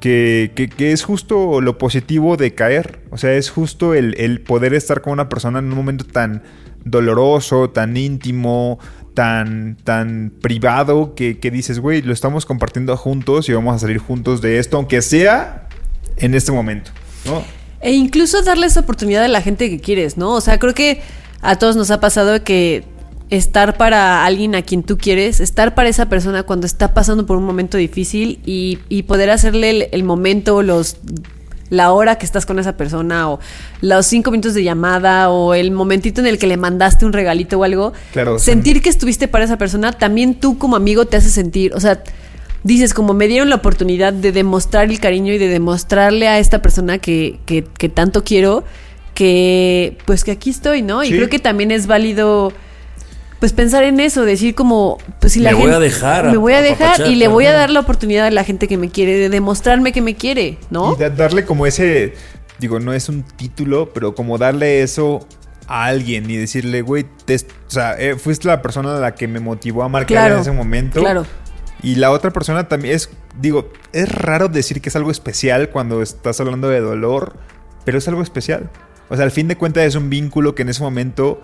que, que- que es justo lo positivo de caer. O sea, es justo el, el poder estar con una persona en un momento tan doloroso, tan íntimo, tan, tan privado, que, que dices, güey, lo estamos compartiendo juntos y vamos a salir juntos de esto, aunque sea en este momento, ¿no? E incluso darle esa oportunidad a la gente que quieres, ¿no? O sea, creo que a todos nos ha pasado que estar para alguien a quien tú quieres, estar para esa persona cuando está pasando por un momento difícil y, y poder hacerle el, el momento, los la hora que estás con esa persona o los cinco minutos de llamada o el momentito en el que le mandaste un regalito o algo, Claro, sentir que estuviste para esa persona, también tú como amigo te hace sentir, o sea, dices como me dieron la oportunidad de demostrar el cariño y de demostrarle a esta persona que, que, que tanto quiero, que pues que aquí estoy, ¿no? Y creo que también es válido pues pensar en eso, decir como, pues si la Me voy gente... a dejar Me voy a dejar y le voy a dar la oportunidad a la gente que me quiere, de demostrarme que me quiere, ¿no? Y da- darle como ese, digo, no es un título, pero como darle eso a alguien y decirle, güey, te- o sea, eh, fuiste la persona a la que me motivó a marcar Claro, en ese momento. claro. Y la otra persona también es, digo, es raro decir que es algo especial cuando estás hablando de dolor, pero es algo especial. O sea, al fin de cuentas es un vínculo que en ese momento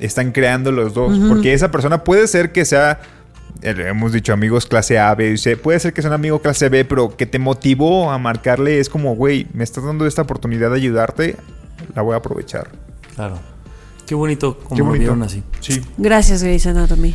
están creando los dos. Porque esa persona puede ser que sea, eh, hemos dicho amigos clase A, B y C, puede ser que sea un amigo clase B, pero que te motivó a marcarle es como, güey, me estás dando esta oportunidad de ayudarte, la voy a aprovechar. Claro. Qué bonito como Qué lo bonito. vieron así. Sí. Gracias, Grey's Anatomy.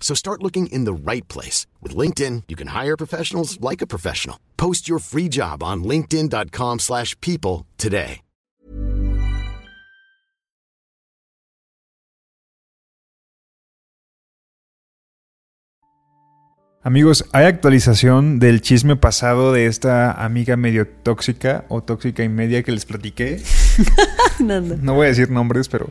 So start looking in the right place. With LinkedIn, you can hire professionals like a professional. Post your free job on linkedin.com/people slash people today. Amigos, hay actualización del chisme pasado de esta amiga medio tóxica o tóxica y media que les platiqué. Nada. No voy a decir nombres, pero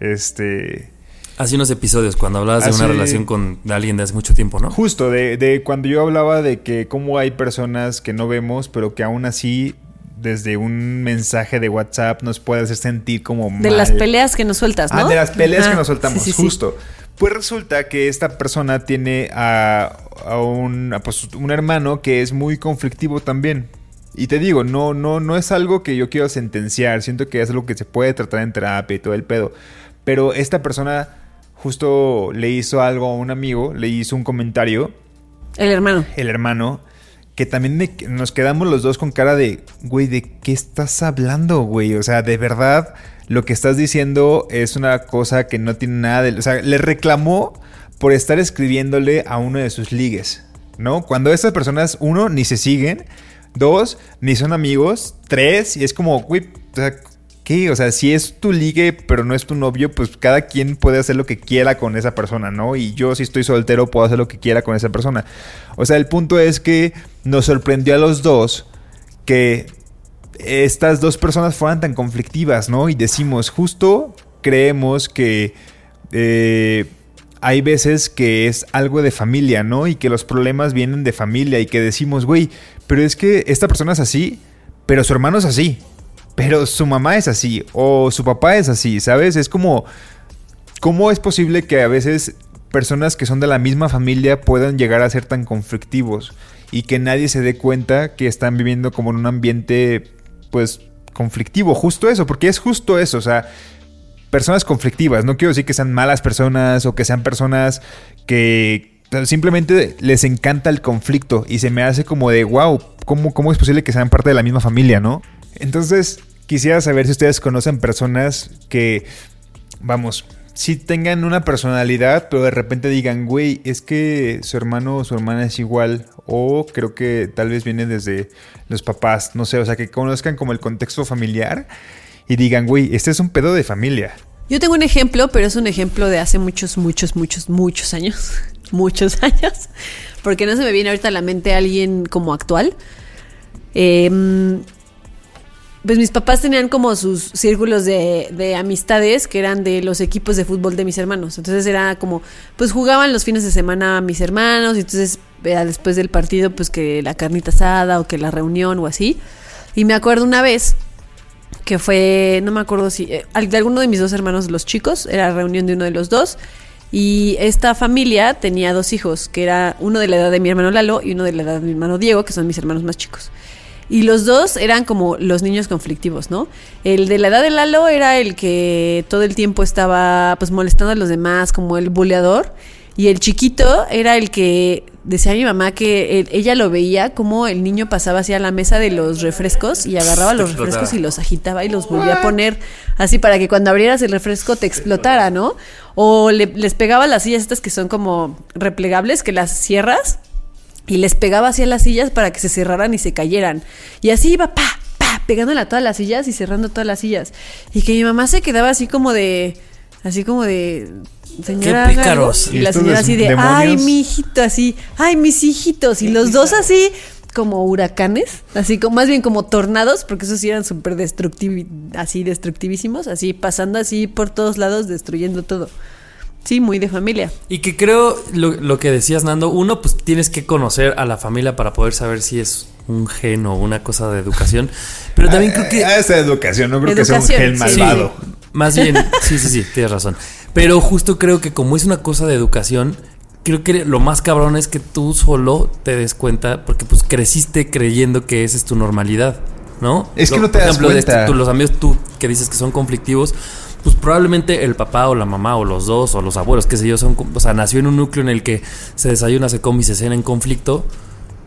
este Hace unos episodios cuando hablabas de una relación con alguien de hace mucho tiempo, ¿no? Justo, de, de cuando yo hablaba de que cómo hay personas que no vemos, pero que aún así, desde un mensaje de WhatsApp, nos puede hacer sentir como De las peleas que nos sueltas, ¿no? Ah, de las peleas que nos soltamos, Sí, sí, sí. justo. Pues resulta que esta persona tiene a, a un, a, pues, un hermano que es muy conflictivo también. Y te digo, no, no, no es algo que yo quiero sentenciar. Siento que es algo que se puede tratar en terapia y todo el pedo. Pero esta persona justo le hizo algo a un amigo, le hizo un comentario El hermano. el hermano, que también nos quedamos los dos con cara de, güey, ¿de qué estás hablando, güey? O sea, de verdad, lo que estás diciendo es una cosa que no tiene nada de... O sea, le reclamó por estar escribiéndole a uno de sus ligues, ¿no? Cuando estas personas, uno, ni se siguen, dos, ni son amigos, tres, y es como, güey, o sea, ¿qué? O sea, si es tu ligue, pero no es tu novio, pues cada quien puede hacer lo que quiera con esa persona, ¿no? Y yo, si estoy soltero, puedo hacer lo que quiera con esa persona. O sea, el punto es que nos sorprendió a los dos que estas dos personas fueran tan conflictivas, ¿no? Y decimos, justo creemos que eh, hay veces que es algo de familia, ¿no? Y que los problemas vienen de familia y que decimos, güey, pero es que esta persona es así, pero su hermano es así, pero su mamá es así, o su papá es así, ¿sabes? Es como, ¿cómo es posible que a veces personas que son de la misma familia puedan llegar a ser tan conflictivos y que nadie se dé cuenta que están viviendo como en un ambiente, pues, conflictivo? Justo eso, porque es justo eso, o sea, personas conflictivas. No quiero decir que sean malas personas o que sean personas que simplemente les encanta el conflicto y se me hace como de wow, ¿cómo, cómo es posible que sean parte de la misma familia, no? Entonces, quisiera saber si ustedes conocen personas que, vamos, si tengan una personalidad, pero de repente digan, güey, es que su hermano o su hermana es igual, o creo que tal vez viene desde los papás, no sé, o sea, que conozcan como el contexto familiar y digan, güey, este es un pedo de familia. Yo tengo un ejemplo, pero es un ejemplo de hace muchos, muchos, muchos, muchos años. muchos años. Porque no se me viene ahorita a la mente alguien como actual. Eh, pues mis papás tenían como sus círculos de, de amistades que eran de los equipos de fútbol de mis hermanos. Entonces era como, pues jugaban los fines de semana mis hermanos y entonces era después del partido pues que la carnita asada o que la reunión o así. Y me acuerdo una vez que fue, no me acuerdo si, eh, de alguno de mis dos hermanos, los chicos, era reunión de uno de los dos. Y esta familia tenía dos hijos, que era uno de la edad de mi hermano Lalo y uno de la edad de mi hermano Diego, que son mis hermanos más chicos. Y los dos eran como los niños conflictivos, ¿no? El de la edad de Lalo era el que todo el tiempo estaba pues molestando a los demás, como el buleador. Y el chiquito era el que decía mi mamá que él- ella lo veía como el niño pasaba hacia la mesa de los refrescos y agarraba los refrescos y los agitaba y los volvía a poner así para que cuando abrieras el refresco te explotara, ¿no? O le- les pegaba las sillas estas que son como replegables, que las cierras y les pegaba hacia las sillas para que se cerraran y se cayeran. Y así iba, pa, pa, pegándole a todas las sillas y cerrando todas las sillas. Y que mi mamá se quedaba así como de, así como de, señora. Qué pícaros. Y ¿Y la señora así de, demonios? ay, mi hijito, así, ay, mis hijitos. Y los dos así, como huracanes, así como, más bien como tornados, porque esos sí eran súper destructivi- así destructivísimos, así pasando así por todos lados, destruyendo todo. Sí, muy de familia. Y que creo lo, lo que decías, Nando, uno, pues tienes que conocer a la familia para poder saber si es un gen o una cosa de educación. Pero también creo que. Ah, esa educación, no creo que sea un gen sí. malvado. Más bien, sí, sí, sí, tienes razón. Pero justo creo que como es una cosa de educación, creo que lo más cabrón es que tú solo te des cuenta, porque pues creciste creyendo que esa es tu normalidad, ¿no? Es que Lo- no te por das ejemplo, de cuenta. este- tú- los amigos tú que dices que son conflictivos, pues probablemente el papá o la mamá o los dos o los abuelos, qué sé yo, son, o sea, nació en un núcleo en el que se desayuna, se come y se cena en conflicto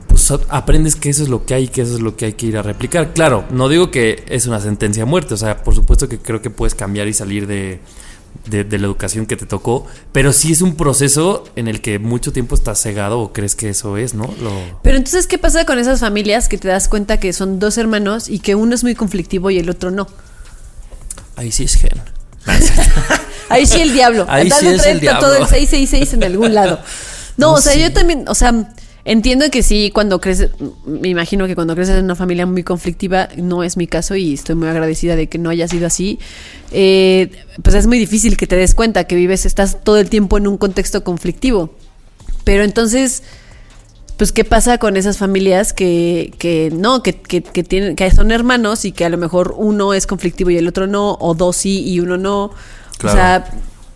pues aprendes que eso es lo que hay y que eso es lo que hay que ir a replicar. Claro, no digo que es una sentencia a muerte, o sea, por supuesto que creo que puedes cambiar y salir de, de, de la educación que te tocó, pero sí es un proceso en el que mucho tiempo estás cegado o crees que eso es, ¿no? Lo, Pero entonces, ¿qué pasa con esas familias que te das cuenta que son dos hermanos y que uno es muy conflictivo y el otro no? ahí sí es gen. Ahí sí el diablo. Ahí sí es el diablo. todo el 666 en algún lado. No, o sea, yo también, o sea, entiendo que sí, cuando creces, me imagino que cuando creces en una familia muy conflictiva, no es mi caso y estoy muy agradecida de que no haya sido así. eh, pues es muy difícil que te des cuenta que vives, estás todo el tiempo en un contexto conflictivo. Pero entonces, pues, ¿qué pasa con esas familias que, que no, que, que, que tienen, que son hermanos y que a lo mejor uno es conflictivo y el otro no, o dos sí y uno no? Claro. O sea,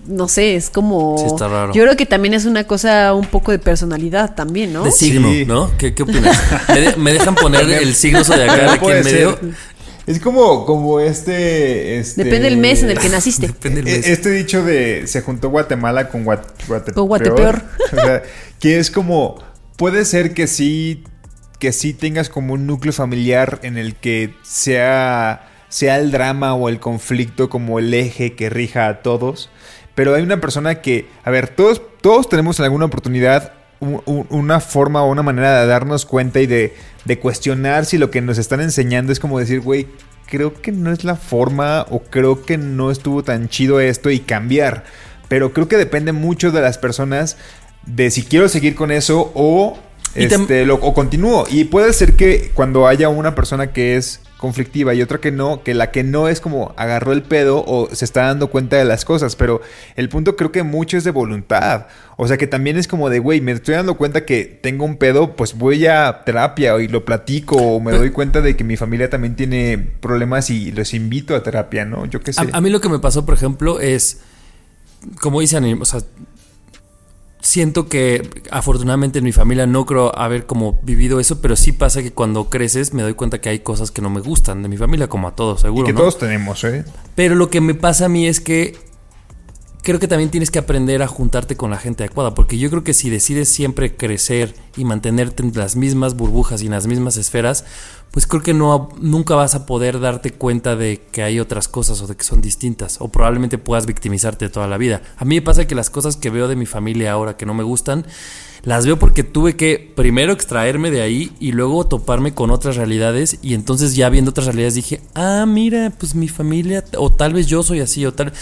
no sé, es como. Sí, está raro. Yo creo que también es una cosa un poco de personalidad también, ¿no? De signo, Sí. ¿no? ¿Qué, qué opinas? ¿Me, de- me dejan poner el signo zodiacal aquí en medio? Es como, como este, este- Depende del mes en el que naciste. Depende del mes. Este dicho de se juntó Guatemala con Guat- Guatepeor. Con Guatepeor. O sea, que es como, puede ser que sí, que sí tengas como un núcleo familiar en el que sea, sea el drama o el conflicto como el eje que rija a todos. Pero hay una persona que, a ver, todos, todos tenemos en alguna oportunidad un- un- una forma o una manera de darnos cuenta y de, de cuestionar si lo que nos están enseñando es como decir, güey, creo que no es la forma o creo que no estuvo tan chido esto y cambiar. Pero creo que depende mucho de las personas de si quiero seguir con eso o, este, lo, o continúo. Y puede ser que cuando haya una persona que es conflictiva y otra que no, que la que no es como agarró el pedo o se está dando cuenta de las cosas, pero el punto creo que mucho es de voluntad. O sea que también es como de, güey, me estoy dando cuenta que tengo un pedo, pues voy a terapia y lo platico o me doy cuenta de que mi familia también tiene problemas y los invito a terapia, ¿no? Yo qué sé. A, a mí lo que me pasó, por ejemplo, es, como dicen, o sea, siento que afortunadamente en mi familia no creo haber como vivido eso, pero sí pasa que cuando creces me doy cuenta que hay cosas que no me gustan de mi familia, como a todos, y seguro. que ¿no? todos tenemos, ¿eh? Pero lo que me pasa a mí es que creo que también tienes que aprender a juntarte con la gente adecuada, porque yo creo que si decides siempre crecer y mantenerte en las mismas burbujas y en las mismas esferas, pues creo que no nunca vas a poder darte cuenta de que hay otras cosas o de que son distintas, o probablemente puedas victimizarte toda la vida. A mí me pasa que las cosas que veo de mi familia ahora que no me gustan, las veo porque tuve que primero extraerme de ahí y luego toparme con otras realidades y entonces ya viendo otras realidades dije, ah, mira, pues mi familia, o tal vez yo soy así, o tal...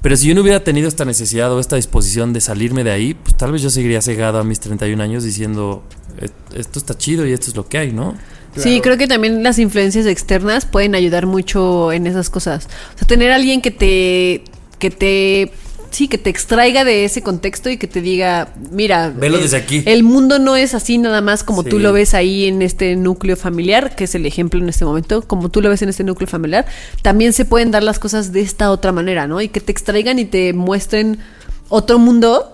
Pero si yo no hubiera tenido esta necesidad o esta disposición de salirme de ahí, pues tal vez yo seguiría cegado a mis 31 años diciendo, "Eh, esto está chido y esto es lo que hay, ¿no? Sí, creo que también las influencias externas pueden ayudar mucho en esas cosas. O sea, tener a alguien que te, que te, sí, que te extraiga de ese contexto y que te diga, mira, Velo el, desde aquí. el mundo no es así nada más como Sí. tú lo ves ahí en este núcleo familiar, que es el ejemplo en este momento, como tú lo ves en este núcleo familiar, también se pueden dar las cosas de esta otra manera, ¿no? Y que te extraigan y te muestren otro mundo.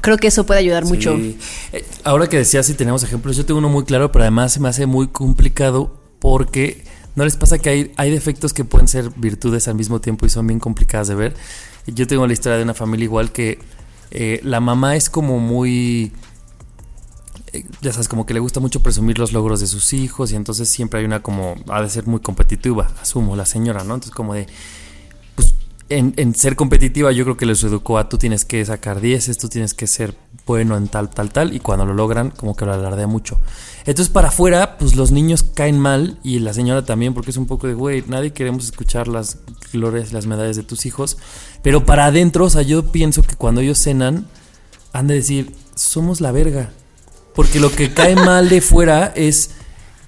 Creo que eso puede ayudar mucho. Sí. Eh, Ahora que decías si tenemos ejemplos, yo tengo uno muy claro, pero además se me hace muy complicado porque no les pasa que hay, hay defectos que pueden ser virtudes al mismo tiempo y son bien complicadas de ver. Yo tengo la historia de una familia igual que eh, la mamá es como muy eh, ya sabes, como que le gusta mucho presumir los logros de sus hijos y entonces siempre hay una como, ha de ser muy competitiva, asumo, la señora, ¿no? Entonces como de, en, en ser competitiva yo creo que les educó a tú tienes que sacar dieces, tú tienes que ser bueno en tal, tal, tal y cuando lo logran como que lo alardea mucho. Entonces para afuera pues los niños caen mal y la señora también porque es un poco de, güey, nadie queremos escuchar las glorias, las medallas de tus hijos, pero para adentro, o sea, yo pienso que cuando ellos cenan han de decir, somos la verga. Porque lo que cae mal de fuera es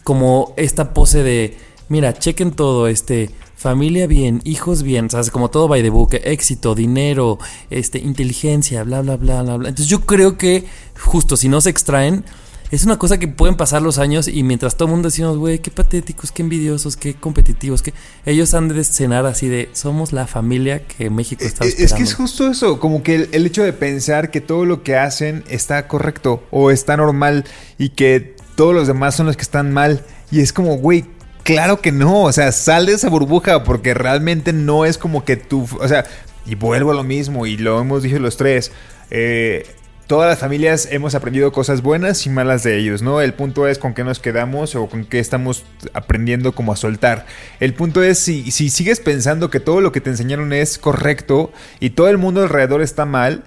como esta pose de, mira, chequen todo, este, familia bien, hijos bien, ¿sabes? Como todo by the book, éxito, dinero, este, inteligencia, bla, bla, bla, bla, bla. Entonces yo creo que justo si no se extraen, es una cosa que pueden pasar los años y mientras todo el mundo decimos, güey, qué patéticos, qué envidiosos, qué competitivos, que ellos han de cenar así de, somos la familia que México está esperando. Es que es justo eso, como que el, el hecho de pensar que todo lo que hacen está correcto o está normal y que todos los demás son los que están mal. Y es como, güey, claro que no, o sea, sal de esa burbuja porque realmente no es como que tú, o sea, y vuelvo a lo mismo y lo hemos dicho los tres. eh, todas las familias hemos aprendido cosas buenas y malas de ellos, ¿no? El punto es con qué nos quedamos o con qué estamos aprendiendo como a soltar. El punto es si, si sigues pensando que todo lo que te enseñaron es correcto y todo el mundo alrededor está mal,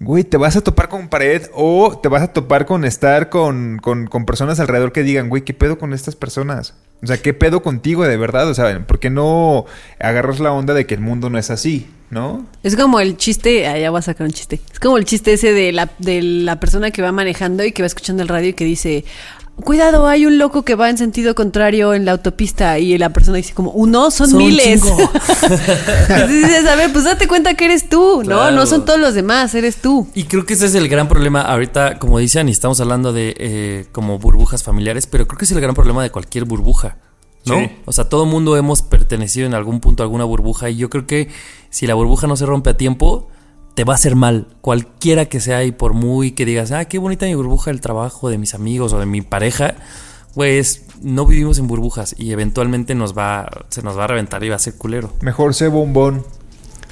güey, te vas a topar con pared o te vas a topar con estar con, con, con personas alrededor que digan, güey, ¿qué pedo con estas personas? O sea, ¿qué pedo contigo de verdad? O sea, ¿por qué no agarras la onda de que el mundo no es así? ¿No? Es como el chiste, ah, ya voy a sacar un chiste. Es como el chiste ese de la, de la persona que va manejando y que va escuchando el radio y que dice, cuidado, hay un loco que va en sentido contrario en la autopista y la persona dice como, uno, son, Son un miles. dices, a ver, pues date cuenta que eres tú, ¿no? No son todos los demás, eres tú. Y creo que ese es el gran problema ahorita, como dicen, y estamos hablando de eh, como burbujas familiares, pero creo que es el gran problema de cualquier burbuja, ¿no? Sí. O sea, todo mundo hemos pertenecido en algún punto a alguna burbuja y yo creo que si la burbuja no se rompe a tiempo, te va a hacer mal, cualquiera que sea y por muy que digas, ah, qué bonita mi burbuja del trabajo, de mis amigos o de mi pareja, pues no vivimos en burbujas y eventualmente nos va, se nos va a reventar y va a ser culero. Mejor sé bombón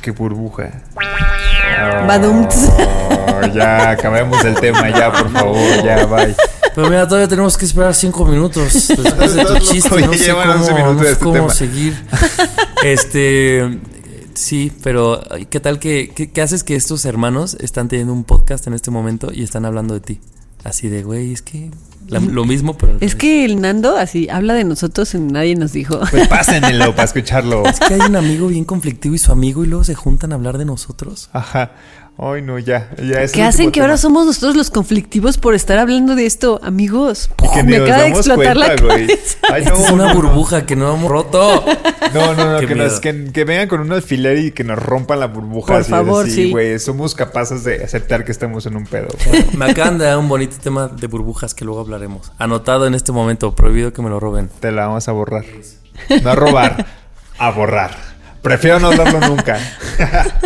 que burbuja. Badum. Oh, ya, acabemos el tema, ya, por favor, ya, bye. Pero mira, todavía tenemos que esperar cinco minutos después de tu chiste. No sé llevan cómo, 11 minutos no sé este cómo seguir. Este, sí, pero ¿qué tal que qué, qué haces que estos hermanos están teniendo un podcast en este momento y están hablando de ti? Así de, güey, es que la- lo mismo, pero Es que el Nando así habla de nosotros y nadie nos dijo. Pues pásenmelo para escucharlo. Es que hay un amigo bien conflictivo y su amigo y luego se juntan a hablar de nosotros. Ajá. Ay, no, ya. ya es ¿Qué hacen que ahora somos nosotros los conflictivos por estar hablando de esto, amigos? Que ni Me nos acaba de damos explotar la cuenta, cabeza. Ay, no, es una no, no. burbuja que no hemos roto. No, no, no, que, nos- que, que vengan con un alfiler y que nos rompan la burbuja. Por así, favor, así, sí. güey, somos capaces de aceptar que estamos en un pedo. Me acaban de dar un bonito tema de burbujas que luego hablaremos. Anotado en este momento, prohibido que me lo roben. Te la vamos a borrar. No a robar, a borrar. Prefiero no hablarlo nunca.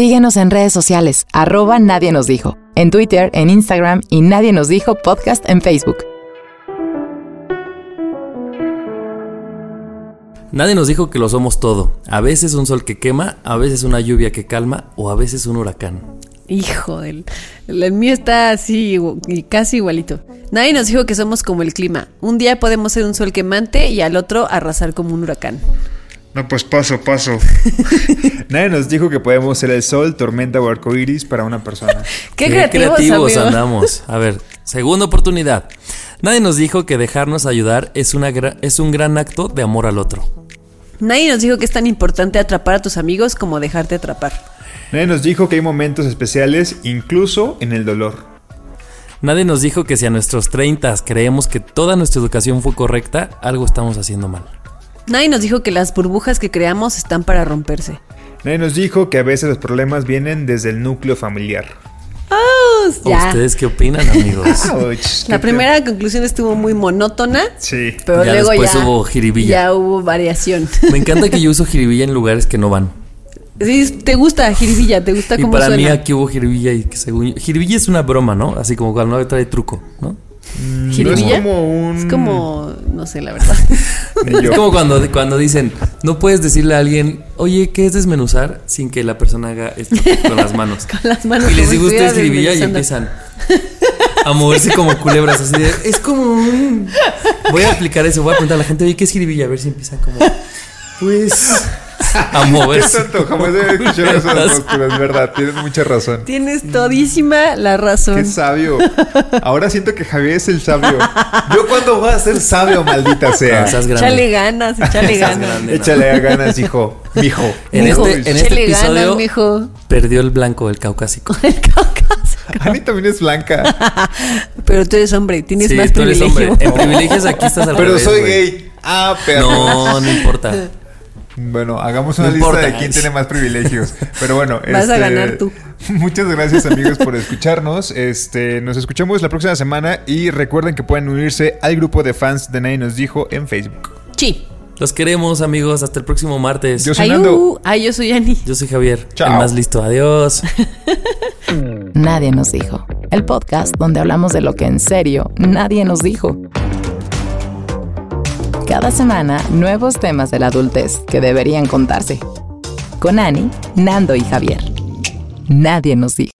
Síguenos en redes sociales, arroba Nadie nos dijo, en Twitter, en Instagram y Nadie nos dijo podcast en Facebook. Nadie nos dijo que lo somos todo. A veces un sol que quema, a veces una lluvia que calma o a veces un huracán. Hijo del. El mío está así y casi igualito. Nadie nos dijo que somos como el clima. Un día podemos ser un sol quemante y al otro arrasar como un huracán. No, pues paso, paso. Nadie nos dijo que podemos ser el sol, tormenta o arcoíris para una persona. Qué, creativos, amigo. andamos. A ver, segunda oportunidad. Nadie nos dijo que dejarnos ayudar es, una gra- es un gran acto de amor al otro. Nadie nos dijo que es tan importante atrapar a tus amigos como dejarte atrapar. Nadie nos dijo que hay momentos especiales, incluso en el dolor. Nadie nos dijo que si a nuestros 30 creemos que toda nuestra educación fue correcta, algo estamos haciendo mal. Nadie nos dijo que las burbujas que creamos están para romperse. Nadie nos dijo que a veces los problemas vienen desde el núcleo familiar. Ya. ¿Ustedes qué opinan, amigos? Ouch, La qué primera conclusión estuvo muy monótona, Sí. pero Ya luego después ya hubo jiribilla. Ya hubo variación. Me encanta que yo uso jiribilla en lugares que no van. Sí, te gusta jiribilla, te gusta Y cómo para mí aquí hubo jiribilla y que según jiribilla es una broma, ¿no? Así como cuando no trae truco, ¿no? ¿Jiribilla? No es como un- Es como, no sé, la verdad. Es como cuando, cuando dicen, no puedes decirle a alguien, oye, ¿qué es desmenuzar? Sin que la persona haga esto con las manos. Con las manos Y les digo, estuviera ustedes jiribilla y empiezan a moverse como culebras, así de, es como un... Voy a aplicar eso, voy a preguntar a la gente, oye, ¿qué es jiribilla? A ver si empiezan como, pues... A Qué moverse. tonto, jamás había escuchado esas posturas, es verdad, tienes mucha razón. Tienes todísima la razón. Qué sabio. Ahora siento que Javier es el sabio. Yo cuando voy a ser sabio, maldita No, sea. estás grande. Échale ganas, échale ganas. grande. Échale a ganas, hijo. Mijo. En Mijo. este, en este Échale episodio ganas, mijo. perdió el blanco del caucásico. El Cáucaso. Ani también es blanca. Pero tú eres hombre, tienes Sí, más tú eres privilegio. hombre. En privilegios aquí estás al Pero revés, soy güey. gay. Ah, pero. No, no importa. Bueno, hagamos una No lista importa. de quién tiene más privilegios. Pero bueno, este, Vas a ganar tú. Muchas gracias amigos por escucharnos. Este, nos escuchamos la próxima semana y recuerden que pueden unirse al grupo de fans de Nadie nos dijo en Facebook. Sí. Los queremos, amigos. Hasta el próximo martes. Yo soy Ay, Nando. uh, ay, yo soy Ani. Yo soy Javier, Chao. el más listo. Adiós. Nadie nos dijo. El podcast donde hablamos de lo que en serio nadie nos dijo. Cada semana, nuevos temas de la adultez que deberían contarse. Con Ani, Nando y Javier. Nadie nos dijo.